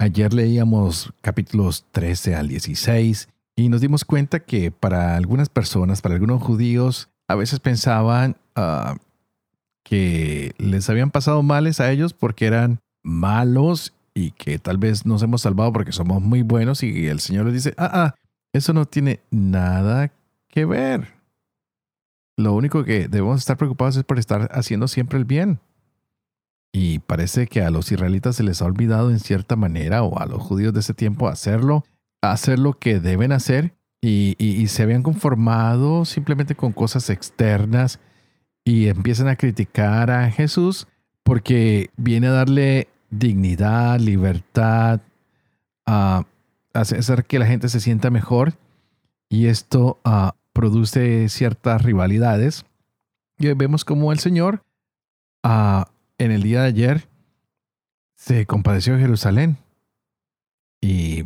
Ayer leíamos capítulos 13 al 16 y nos dimos cuenta que para algunas personas, para algunos judíos, a veces pensaban ah, que les habían pasado males a ellos porque eran malos y que tal vez nos hemos salvado porque somos muy buenos y el Señor les dice, ah, ah, eso no tiene nada que ver. Lo único que debemos estar preocupados es por estar haciendo siempre el bien. Y parece que a los israelitas se les ha olvidado en cierta manera, o a los judíos de ese tiempo, hacerlo, hacer lo que deben hacer, y, se habían conformado simplemente con cosas externas y empiezan a criticar a Jesús porque viene a darle dignidad, libertad, a hacer que la gente se sienta mejor y esto ah, produce ciertas rivalidades. Y vemos como el Señor uh, en el día de ayer se compadeció de Jerusalén y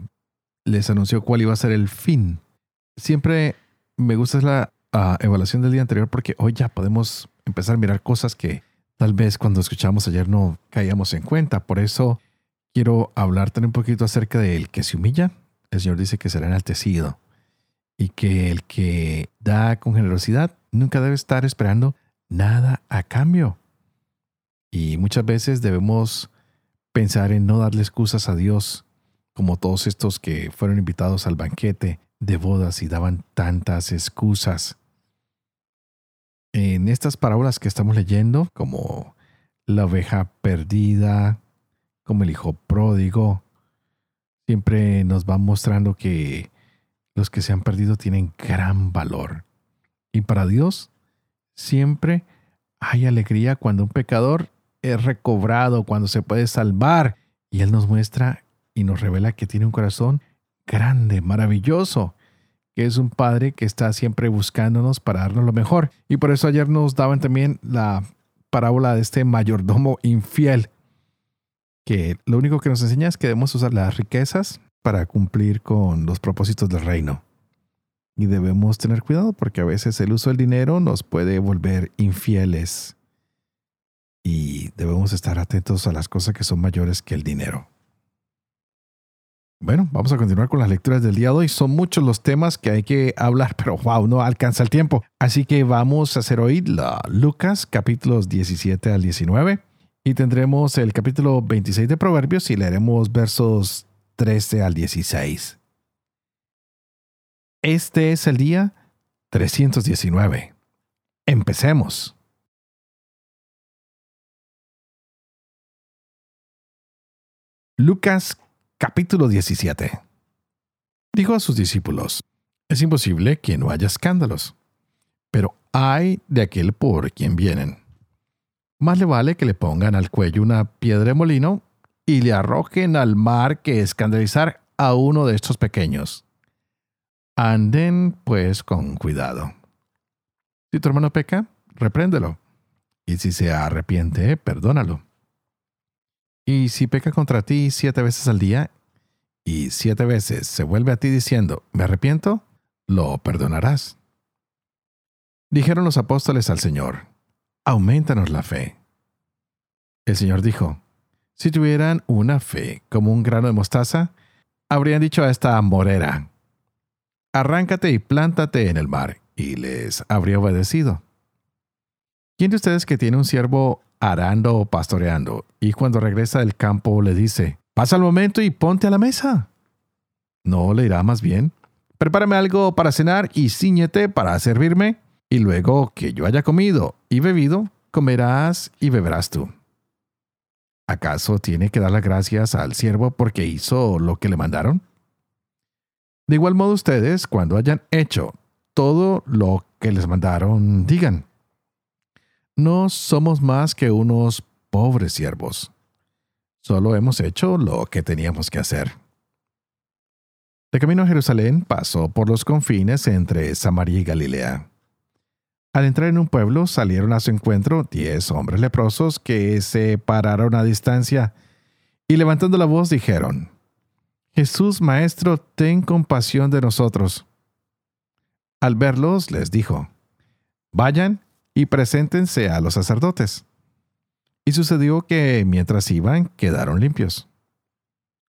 les anunció cuál iba a ser el fin. Siempre me gusta la ah, evaluación del día anterior porque hoy ya podemos empezar a mirar cosas que tal vez cuando escuchamos ayer no caíamos en cuenta. Por eso quiero hablarte un poquito acerca del que se humilla. El Señor dice que será enaltecido y que el que da con generosidad nunca debe estar esperando nada a cambio. Y muchas veces debemos pensar en no darle excusas a Dios, como todos estos que fueron invitados al banquete de bodas y daban tantas excusas. En estas parábolas que estamos leyendo, como la oveja perdida, como el hijo pródigo, siempre nos va mostrando que los que se han perdido tienen gran valor. Y para Dios siempre hay alegría cuando un pecador es recobrado, cuando se puede salvar. Y Él nos muestra y nos revela que tiene un corazón grande, maravilloso, que es un Padre que está siempre buscándonos para darnos lo mejor. Y por eso ayer nos daban también la parábola de este mayordomo infiel, que lo único que nos enseña es que debemos usar las riquezas para cumplir con los propósitos del reino. Y debemos tener cuidado porque a veces el uso del dinero nos puede volver infieles y debemos estar atentos a las cosas que son mayores que el dinero. Bueno, vamos a continuar con las lecturas del día de hoy. Son muchos los temas que hay que hablar, pero wow, no alcanza el tiempo. Así que vamos a hacer hoy la Lucas capítulos 17 al 19 y tendremos el capítulo 26 de Proverbios y leeremos versos 13 al 16. Este es el día 319. Empecemos. Lucas capítulo 17. Dijo a sus discípulos, es imposible que no haya escándalos, pero hay de aquel por quien vienen. Más le vale que le pongan al cuello una piedra de molino y le arrojen al mar que escandalizar a uno de estos pequeños. Anden pues con cuidado. Si tu hermano peca, repréndelo, y si se arrepiente, perdónalo. Y si peca contra ti siete veces al día, y siete veces se vuelve a ti diciendo, me arrepiento, lo perdonarás. Dijeron los apóstoles al Señor, aumentanos la fe. El Señor dijo, si tuvieran una fe como un grano de mostaza, habrían dicho a esta morera, arráncate y plántate en el mar, y les habría obedecido. ¿Quién de ustedes que tiene un siervo arando o pastoreando, y cuando regresa del campo le dice, pasa el momento y ponte a la mesa. No le irá más bien, prepárame algo para cenar y ciñete para servirme, y luego que yo haya comido y bebido, comerás y beberás tú. ¿Acaso tiene que dar las gracias al siervo porque hizo lo que le mandaron? De igual modo ustedes, cuando hayan hecho todo lo que les mandaron, digan, no somos más que unos pobres siervos. Solo hemos hecho lo que teníamos que hacer. De camino a Jerusalén pasó por los confines entre Samaria y Galilea. Al entrar en un pueblo salieron a su encuentro diez hombres leprosos que se pararon a distancia y levantando la voz dijeron, Jesús Maestro, ten compasión de nosotros. Al verlos les dijo, Vayan y preséntense a los sacerdotes. Y sucedió que mientras iban quedaron limpios.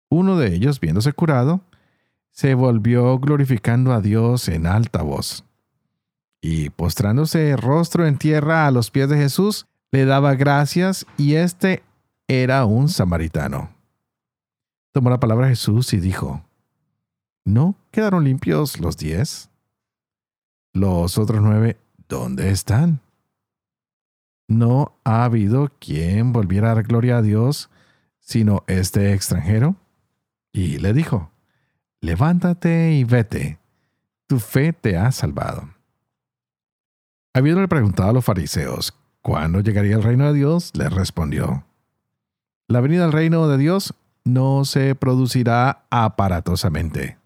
Uno de ellos, viéndose curado, se volvió glorificando a Dios en alta voz. Y postrándose rostro en tierra a los pies de Jesús, le daba gracias y éste era un samaritano. Tomó la palabra Jesús y dijo, ¿No quedaron limpios los diez? Los otros nueve, ¿dónde están? ¿No ha habido quien volviera a dar gloria a Dios sino este extranjero? Y le dijo, levántate y vete, tu fe te ha salvado. Habiéndole preguntado a los fariseos cuándo llegaría el reino de Dios, les respondió, la venida del reino de Dios no se producirá aparatosamente,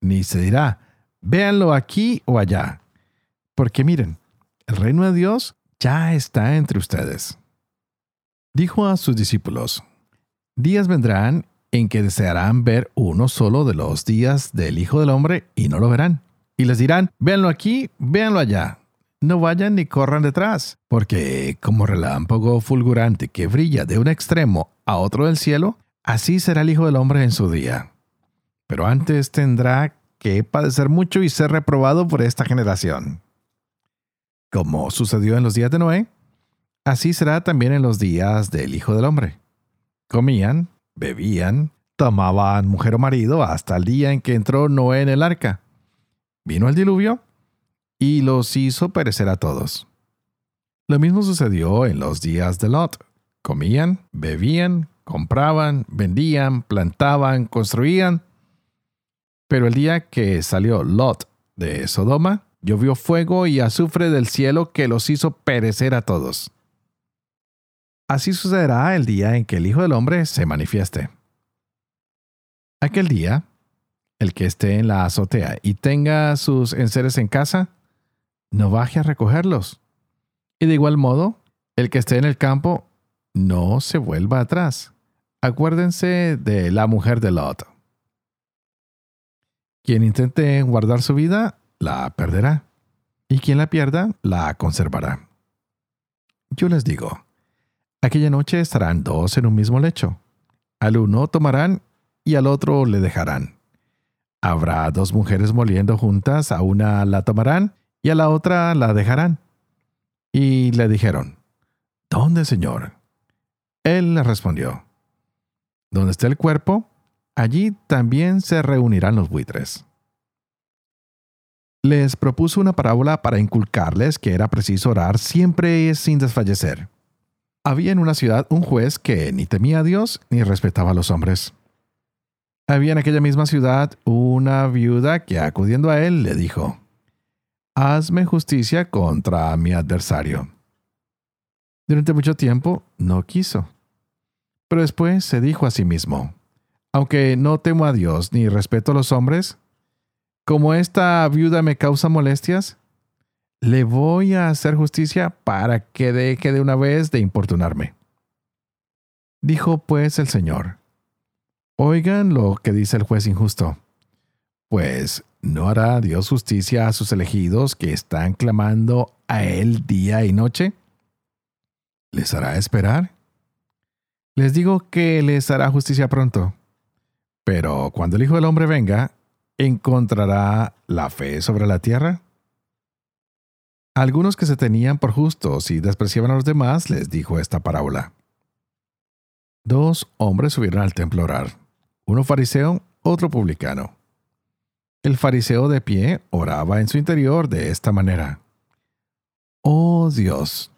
ni se dirá, véanlo aquí o allá, porque miren, el reino de Dios ya está entre ustedes. Dijo a sus discípulos, días vendrán en que desearán ver uno solo de los días del Hijo del Hombre y no lo verán. Y les dirán, véanlo aquí, véanlo allá. No vayan ni corran detrás, porque como relámpago fulgurante que brilla de un extremo a otro del cielo, así será el Hijo del Hombre en su día. Pero antes tendrá que padecer mucho y ser reprobado por esta generación. Como sucedió en los días de Noé, así será también en los días del Hijo del Hombre. Comían, bebían, tomaban mujer o marido hasta el día en que entró Noé en el arca. Vino el diluvio y los hizo perecer a todos. Lo mismo sucedió en los días de Lot. Comían, bebían, compraban, vendían, plantaban, construían. Pero el día que salió Lot de Sodoma, llovió fuego y azufre del cielo que los hizo perecer a todos. Así sucederá el día en que el Hijo del Hombre se manifieste. Aquel día, el que esté en la azotea y tenga sus enseres en casa, no baje a recogerlos. Y de igual modo, el que esté en el campo, no se vuelva atrás. Acuérdense de la mujer de Lot. Quien intente guardar su vida, la perderá. Y quien la pierda, la conservará. Yo les digo, Aquella noche estarán dos en un mismo lecho. Al uno tomarán y al otro le dejarán. Habrá dos mujeres moliendo juntas, a una la tomarán y a la otra la dejarán. Y le dijeron, ¿Dónde, Señor? Él le respondió, Donde esté el cuerpo, allí también se reunirán los buitres. Les propuso una parábola para inculcarles que era preciso orar siempre sin desfallecer. Había en una ciudad un juez que ni temía a Dios ni respetaba a los hombres. Había en aquella misma ciudad una viuda que acudiendo a él le dijo, Hazme justicia contra mi adversario. Durante mucho tiempo no quiso. Pero después se dijo a sí mismo, aunque no temo a Dios ni respeto a los hombres, como esta viuda me causa molestias, le voy a hacer justicia para que deje de una vez de importunarme. Dijo pues el Señor, oigan lo que dice el juez injusto, pues ¿no hará Dios justicia a sus elegidos que están clamando a Él día y noche? ¿Les hará esperar? Les digo que les hará justicia pronto. Pero cuando el Hijo del Hombre venga, ¿encontrará la fe sobre la tierra? algunos que se tenían por justos y despreciaban a los demás les dijo esta parábola. Dos hombres subieron al templo a orar, uno fariseo, otro publicano. El fariseo de pie oraba en su interior de esta manera. Oh Dios,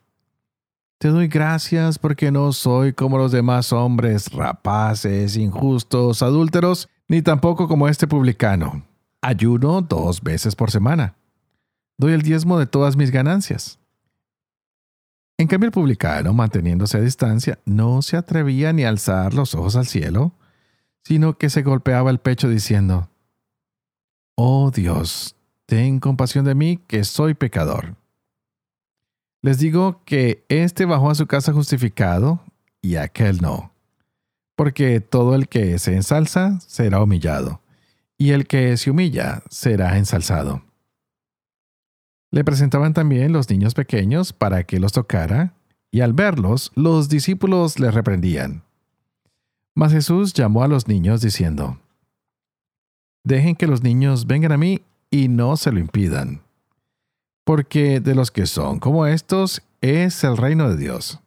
te doy gracias porque no soy como los demás hombres rapaces, injustos, adúlteros, ni tampoco como este publicano. Ayuno dos veces por semana doy el diezmo de todas mis ganancias. En cambio, el publicano, manteniéndose a distancia, no se atrevía ni a alzar los ojos al cielo, sino que se golpeaba el pecho diciendo, Oh Dios, ten compasión de mí, que soy pecador. Les digo que éste bajó a su casa justificado y aquel no. Porque todo el que se ensalza será humillado, y el que se humilla será ensalzado. Le presentaban también los niños pequeños para que los tocara, y al verlos, los discípulos le reprendían. Mas Jesús llamó a los niños diciendo, Dejen que los niños vengan a mí y no se lo impidan, porque de los que son como estos es el reino de Dios.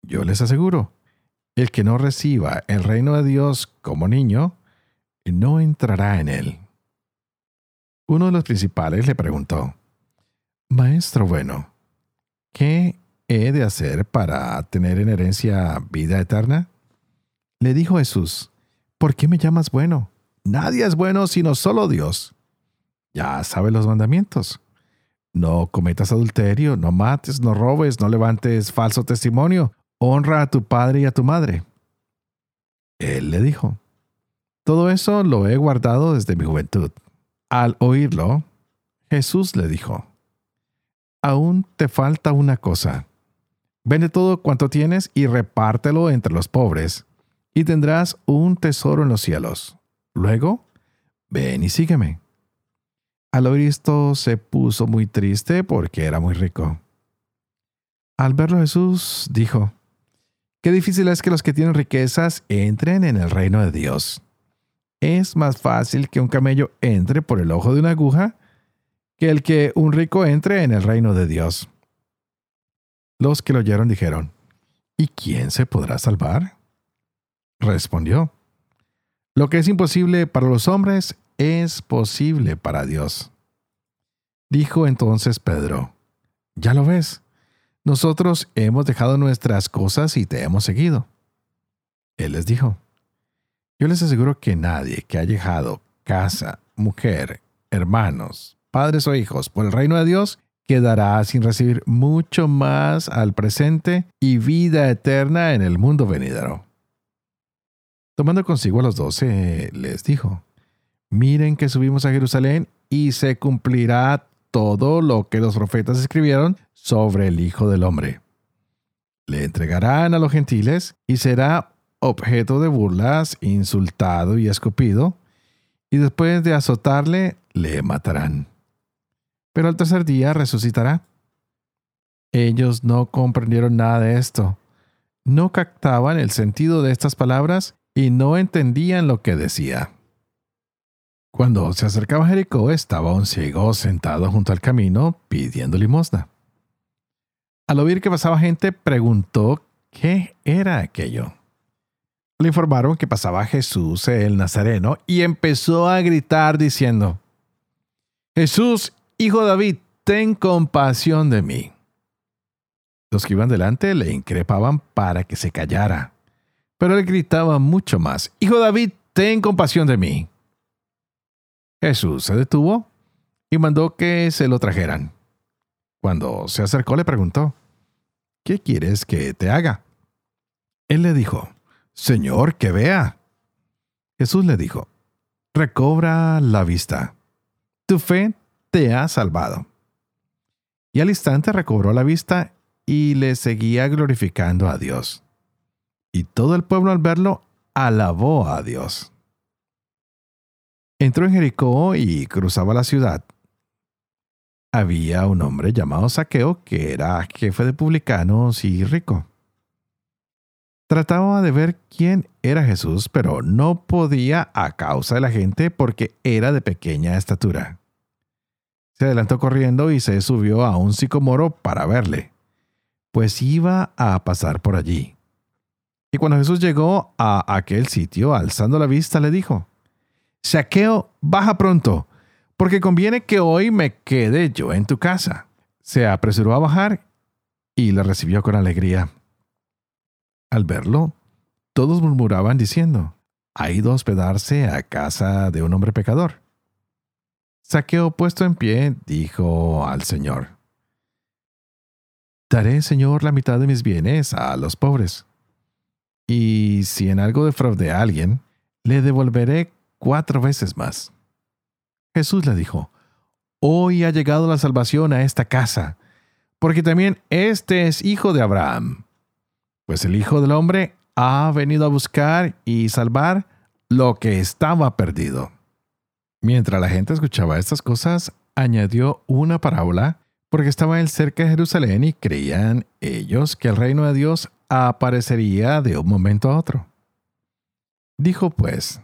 Yo les aseguro, el que no reciba el reino de Dios como niño, no entrará en él. Uno de los principales le preguntó, Maestro bueno, ¿qué he de hacer para tener en herencia vida eterna? Le dijo Jesús, ¿por qué me llamas bueno? Nadie es bueno sino solo Dios. Ya sabes los mandamientos. No cometas adulterio, no mates, no robes, no levantes falso testimonio, honra a tu padre y a tu madre. Él le dijo, todo eso lo he guardado desde mi juventud. Al oírlo, Jesús le dijo, aún te falta una cosa. Vende todo cuanto tienes y repártelo entre los pobres, y tendrás un tesoro en los cielos. Luego, ven y sígueme. Al oír esto se puso muy triste porque era muy rico. Al verlo Jesús dijo, Qué difícil es que los que tienen riquezas entren en el reino de Dios. Es más fácil que un camello entre por el ojo de una aguja que el que un rico entre en el reino de Dios. Los que lo oyeron dijeron, ¿Y quién se podrá salvar? Respondió, Lo que es imposible para los hombres es posible para Dios. Dijo entonces Pedro, Ya lo ves nosotros hemos dejado nuestras cosas y te hemos seguido. Él les dijo, yo les aseguro que nadie que haya dejado casa, mujer, hermanos, padres o hijos por el reino de Dios quedará sin recibir mucho más al presente y vida eterna en el mundo venidero. Tomando consigo a los doce, les dijo, miren que subimos a Jerusalén y se cumplirá todo lo que los profetas escribieron sobre el Hijo del Hombre. Le entregarán a los gentiles y será objeto de burlas, insultado y escupido, y después de azotarle, le matarán. Pero al tercer día resucitará. Ellos no comprendieron nada de esto, no captaban el sentido de estas palabras y no entendían lo que decía. Cuando se acercaba a Jericó estaba un ciego sentado junto al camino pidiendo limosna. Al oír que pasaba gente, preguntó qué era aquello. Le informaron que pasaba Jesús el Nazareno y empezó a gritar diciendo, Jesús, hijo de David, ten compasión de mí. Los que iban delante le increpaban para que se callara, pero él gritaba mucho más, Hijo David, ten compasión de mí. Jesús se detuvo y mandó que se lo trajeran. Cuando se acercó le preguntó, ¿qué quieres que te haga? Él le dijo, Señor, que vea. Jesús le dijo, recobra la vista. Tu fe te ha salvado. Y al instante recobró la vista y le seguía glorificando a Dios. Y todo el pueblo al verlo alabó a Dios. Entró en Jericó y cruzaba la ciudad había un hombre llamado Saqueo que era jefe de publicanos y rico. Trataba de ver quién era Jesús, pero no podía a causa de la gente porque era de pequeña estatura. Se adelantó corriendo y se subió a un sicomoro para verle, pues iba a pasar por allí. Y cuando Jesús llegó a aquel sitio, alzando la vista, le dijo, Saqueo, baja pronto, porque conviene que hoy me quede yo en tu casa. Se apresuró a bajar y le recibió con alegría. Al verlo, todos murmuraban diciendo, ha ido a hospedarse a casa de un hombre pecador. Saqueo puesto en pie dijo al Señor, Daré, Señor, la mitad de mis bienes a los pobres. Y si en algo defraude a alguien, le devolveré cuatro veces más. Jesús le dijo, Hoy ha llegado la salvación a esta casa, porque también este es hijo de Abraham. Pues el Hijo del Hombre ha venido a buscar y salvar lo que estaba perdido. Mientras la gente escuchaba estas cosas, añadió una parábola, porque estaba él cerca de Jerusalén y creían ellos que el reino de Dios aparecería de un momento a otro. Dijo pues,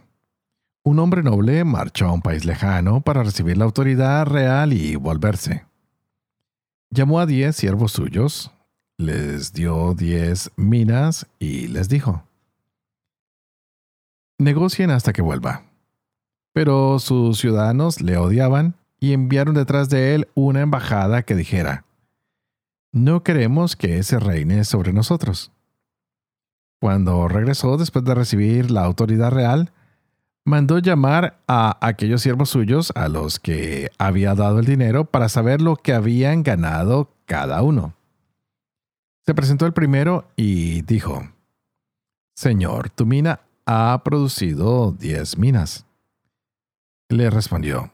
un hombre noble marchó a un país lejano para recibir la autoridad real y volverse. Llamó a diez siervos suyos, les dio diez minas y les dijo, negocien hasta que vuelva. Pero sus ciudadanos le odiaban y enviaron detrás de él una embajada que dijera, no queremos que ese reine sobre nosotros. Cuando regresó después de recibir la autoridad real, mandó llamar a aquellos siervos suyos a los que había dado el dinero para saber lo que habían ganado cada uno. Se presentó el primero y dijo, Señor, tu mina ha producido diez minas. Le respondió,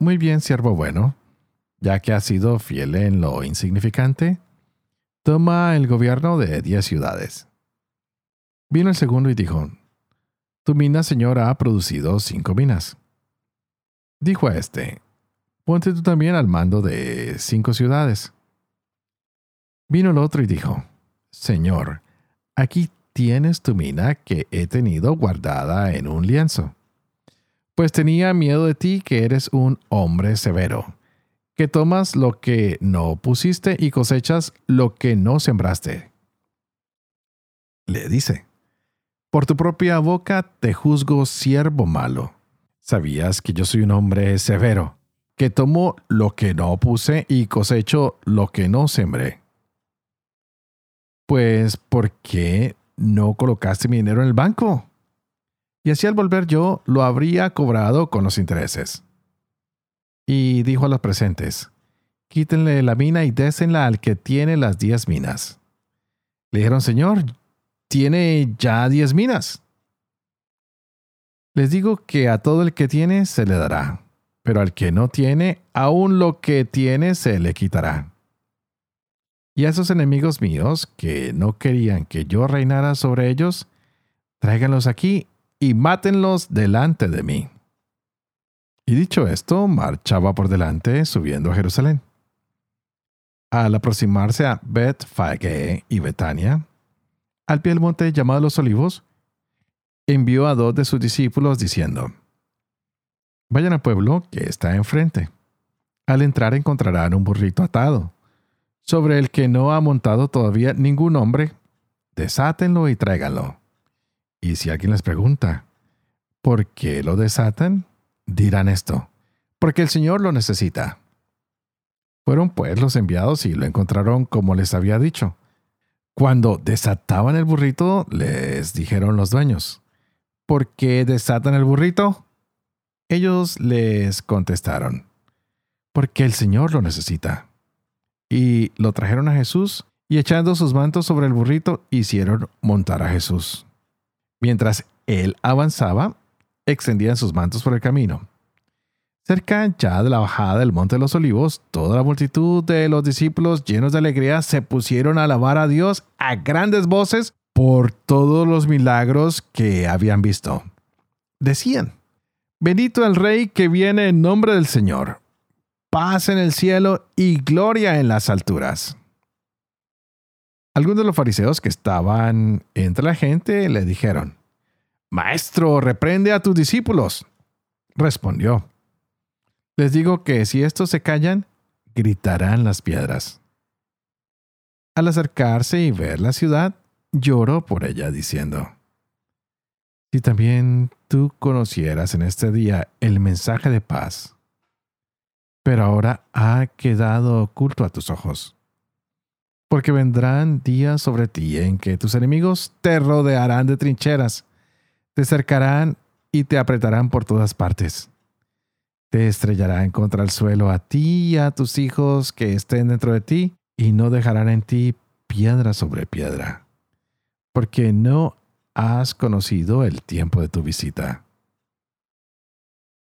Muy bien, siervo bueno, ya que has sido fiel en lo insignificante, toma el gobierno de diez ciudades. Vino el segundo y dijo, Tu mina, señor, ha producido cinco minas. Dijo a éste, Ponte tú también al mando de cinco ciudades. Vino el otro y dijo, Señor, aquí tienes tu mina que he tenido guardada en un lienzo. Pues tenía miedo de ti que eres un hombre severo, que tomas lo que no pusiste y cosechas lo que no sembraste. Le dice, por tu propia boca te juzgo siervo malo. Sabías que yo soy un hombre severo, que tomo lo que no puse y cosecho lo que no sembré. Pues, ¿por qué no colocaste mi dinero en el banco? Y así al volver yo lo habría cobrado con los intereses. Y dijo a los presentes, quítenle la mina y désenla al que tiene las diez minas. Le dijeron, Señor, tiene ya diez minas. Les digo que a todo el que tiene se le dará, pero al que no tiene, aún lo que tiene se le quitará. Y a esos enemigos míos que no querían que yo reinara sobre ellos, tráiganlos aquí y mátenlos delante de mí. Y dicho esto, marchaba por delante subiendo a Jerusalén. Al aproximarse a Bethfage y Betania, al pie del monte llamado Los Olivos, envió a dos de sus discípulos diciendo, Vayan al pueblo que está enfrente. Al entrar encontrarán un burrito atado sobre el que no ha montado todavía ningún hombre, desátenlo y tráiganlo. Y si alguien les pregunta, ¿por qué lo desatan? Dirán esto, porque el Señor lo necesita. Fueron pues los enviados y lo encontraron como les había dicho. Cuando desataban el burrito, les dijeron los dueños, ¿por qué desatan el burrito? Ellos les contestaron, porque el Señor lo necesita y lo trajeron a Jesús y echando sus mantos sobre el burrito hicieron montar a Jesús. Mientras él avanzaba, extendían sus mantos por el camino. Cerca ya de la bajada del Monte de los Olivos, toda la multitud de los discípulos llenos de alegría se pusieron a alabar a Dios a grandes voces por todos los milagros que habían visto. Decían, Bendito el Rey que viene en nombre del Señor paz en el cielo y gloria en las alturas. Algunos de los fariseos que estaban entre la gente le dijeron, Maestro, reprende a tus discípulos. Respondió, Les digo que si estos se callan, gritarán las piedras. Al acercarse y ver la ciudad, lloró por ella diciendo, Si también tú conocieras en este día el mensaje de paz pero ahora ha quedado oculto a tus ojos. Porque vendrán días sobre ti en que tus enemigos te rodearán de trincheras, te cercarán y te apretarán por todas partes. Te estrellarán contra el suelo a ti y a tus hijos que estén dentro de ti, y no dejarán en ti piedra sobre piedra, porque no has conocido el tiempo de tu visita.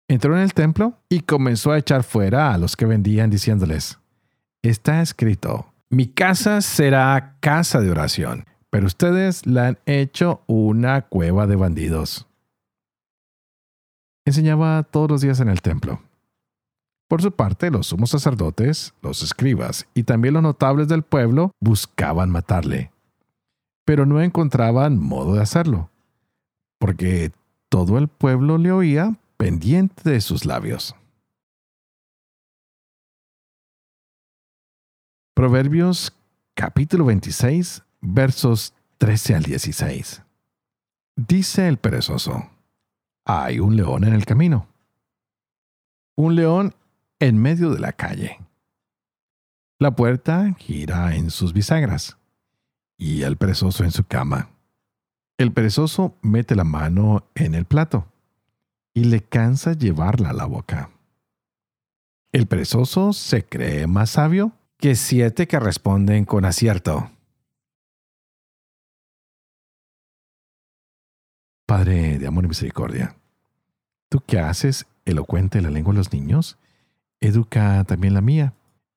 Entró en el templo y comenzó a echar fuera a los que vendían diciéndoles, está escrito, mi casa será casa de oración, pero ustedes la han hecho una cueva de bandidos. Enseñaba todos los días en el templo. Por su parte, los sumos sacerdotes, los escribas y también los notables del pueblo buscaban matarle, pero no encontraban modo de hacerlo, porque todo el pueblo le oía pendiente de sus labios. Proverbios capítulo 26 versos 13 al 16. Dice el perezoso, hay un león en el camino. Un león en medio de la calle. La puerta gira en sus bisagras y el perezoso en su cama. El perezoso mete la mano en el plato y le cansa llevarla a la boca. El perezoso se cree más sabio que siete que responden con acierto. Padre de amor y misericordia, tú que haces elocuente la lengua de los niños, educa también la mía,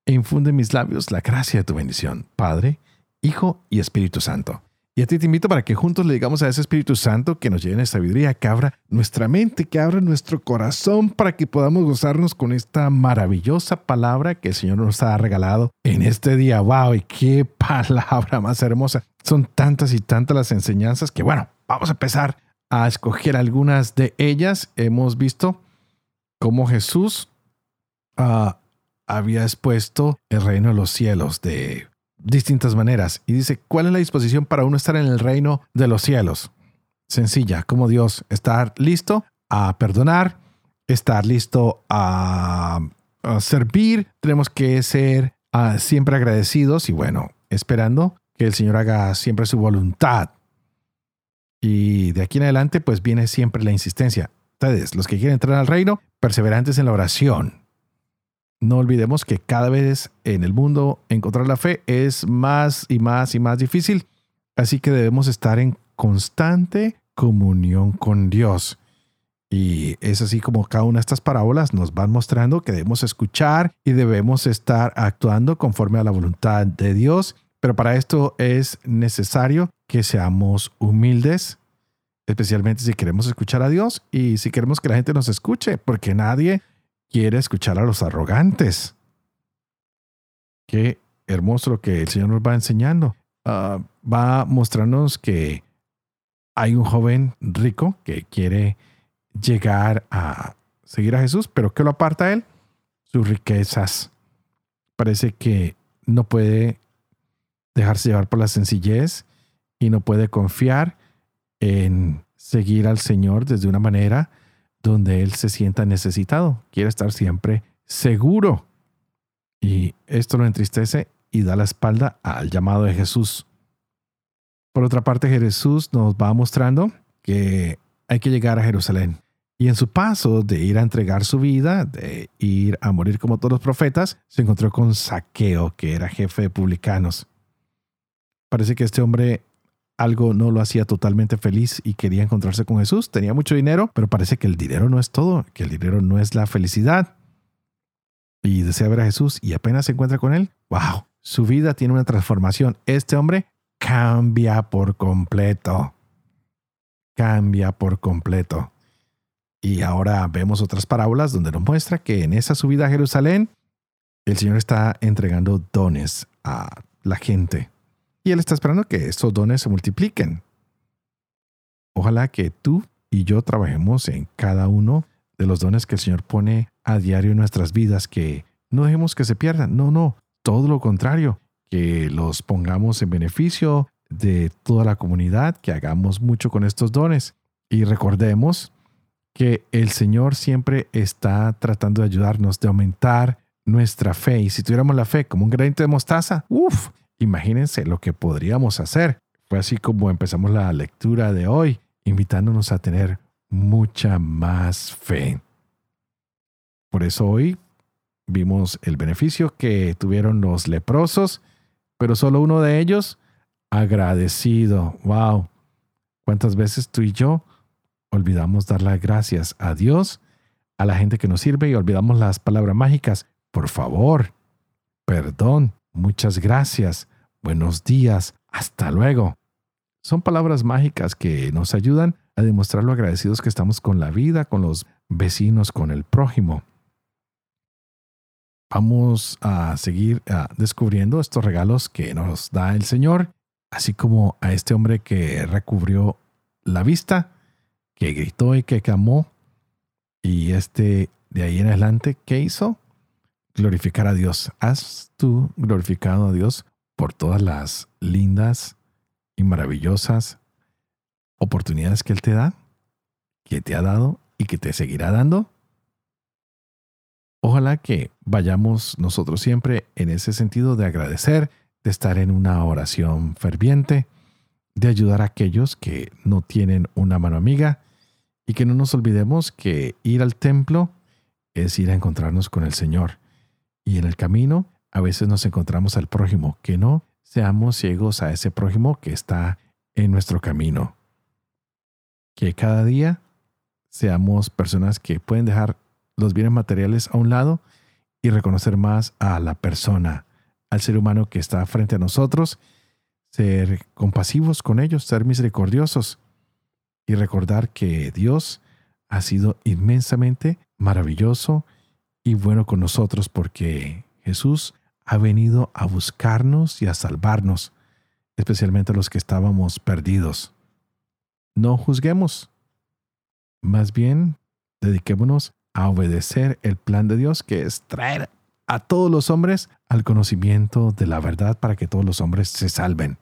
e infunde en mis labios la gracia de tu bendición, Padre, Hijo y Espíritu Santo. Y a ti te invito para que juntos le digamos a ese Espíritu Santo que nos llene sabiduría, que abra nuestra mente, que abra nuestro corazón para que podamos gozarnos con esta maravillosa palabra que el Señor nos ha regalado en este día. ¡Wow! Y qué palabra más hermosa. Son tantas y tantas las enseñanzas que, bueno, vamos a empezar a escoger algunas de ellas. Hemos visto cómo Jesús uh, había expuesto el reino de los cielos de distintas maneras. Y dice, ¿cuál es la disposición para uno estar en el reino de los cielos? Sencilla, como Dios, estar listo a perdonar, estar listo a, servir, tenemos que ser uh, siempre agradecidos y bueno, esperando que el Señor haga siempre su voluntad. Y de aquí en adelante, pues viene siempre la insistencia. Ustedes, los que quieren entrar al reino, perseverantes en la oración. No olvidemos que cada vez en el mundo encontrar la fe es más y más y más difícil. Así que debemos estar en constante comunión con Dios. Y es así como cada una de estas parábolas nos van mostrando que debemos escuchar y debemos estar actuando conforme a la voluntad de Dios. Pero para esto es necesario que seamos humildes, especialmente si queremos escuchar a Dios y si queremos que la gente nos escuche, porque nadie quiere escuchar a los arrogantes. Qué hermoso lo que el Señor nos va enseñando. Ah, va mostrándonos que hay un joven rico que quiere llegar a seguir a Jesús, pero ¿qué lo aparta a él? Sus riquezas. Parece que no puede dejarse llevar por la sencillez y no puede confiar en seguir al Señor desde una manera donde Él se sienta necesitado. Quiere estar siempre seguro. Y esto lo entristece y da la espalda al llamado de Jesús. Por otra parte, Jesús nos va mostrando que hay que llegar a Jerusalén. Y en su paso de ir a entregar su vida, de ir a morir como todos los profetas, se encontró con Saqueo, que era jefe de publicanos. Parece que este hombre algo no lo hacía totalmente feliz y quería encontrarse con Jesús. Tenía mucho dinero, pero parece que el dinero no es todo, que el dinero no es la felicidad. Y desea ver a Jesús y apenas se encuentra con él. ¡Wow! Su vida tiene una transformación. Este hombre cambia por completo. Cambia por completo. Y ahora vemos otras parábolas donde nos muestra que en esa subida a Jerusalén, el Señor está entregando dones a la gente y Él está esperando que estos dones se multipliquen. Ojalá que tú y yo trabajemos en cada uno de los dones que el Señor pone a diario en nuestras vidas, que no dejemos que se pierdan. No, no, todo lo contrario, que los pongamos en beneficio de toda la comunidad, que hagamos mucho con estos dones. Y recordemos que el Señor siempre está tratando de ayudarnos, de aumentar nuestra fe. Y si tuviéramos la fe como un granito de mostaza, uff, Imagínense lo que podríamos hacer. Fue así como empezamos la lectura de hoy, invitándonos a tener mucha más fe. Por eso hoy vimos el beneficio que tuvieron los leprosos pero solo uno de ellos agradecido. ¡Wow! ¿Cuántas veces tú y yo olvidamos dar las gracias a Dios, a la gente que nos sirve y olvidamos las palabras mágicas? Por favor, perdón, muchas gracias, buenos días, hasta luego. Son palabras mágicas que nos ayudan a demostrar lo agradecidos que estamos con la vida, con los vecinos, con el prójimo. Vamos a seguir ah, descubriendo estos regalos que nos da el Señor, así como a este hombre que recubrió la vista, que gritó y que clamó. Y este de ahí en adelante, ¿qué hizo? Glorificar a Dios. ¿Has tú glorificado a Dios por todas las lindas y maravillosas oportunidades que Él te da, que te ha dado y que te seguirá dando? Ojalá que vayamos nosotros siempre en ese sentido de agradecer, de estar en una oración ferviente, de ayudar a aquellos que no tienen una mano amiga y que no nos olvidemos que ir al templo es ir a encontrarnos con el Señor. Y en el camino a veces nos encontramos al prójimo, que no seamos ciegos a ese prójimo que está en nuestro camino. Que cada día seamos personas que pueden dejar los bienes materiales a un lado y reconocer más a la persona, al ser humano que está frente a nosotros, ser compasivos con ellos, ser misericordiosos y recordar que Dios ha sido inmensamente maravilloso y bueno con nosotros porque Jesús ha venido a buscarnos y a salvarnos, especialmente a los que estábamos perdidos. No juzguemos, más bien dediquémonos a obedecer el plan de Dios, que es traer a todos los hombres al conocimiento de la verdad para que todos los hombres se salven.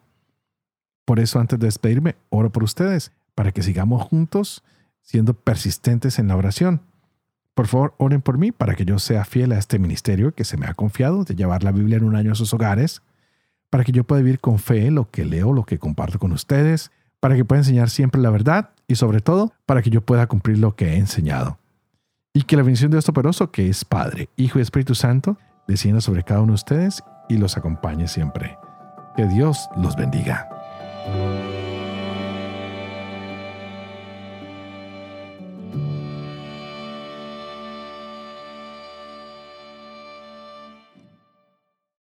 Por eso, antes de despedirme, oro por ustedes, para que sigamos juntos siendo persistentes en la oración. Por favor, oren por mí para que yo sea fiel a este ministerio que se me ha confiado de llevar la Biblia en un año a sus hogares, para que yo pueda vivir con fe lo que leo, lo que comparto con ustedes, para que pueda enseñar siempre la verdad y sobre todo para que yo pueda cumplir lo que he enseñado. Y que la bendición de Dios Todopoderoso, que es Padre, Hijo y Espíritu Santo, descienda sobre cada uno de ustedes y los acompañe siempre. Que Dios los bendiga.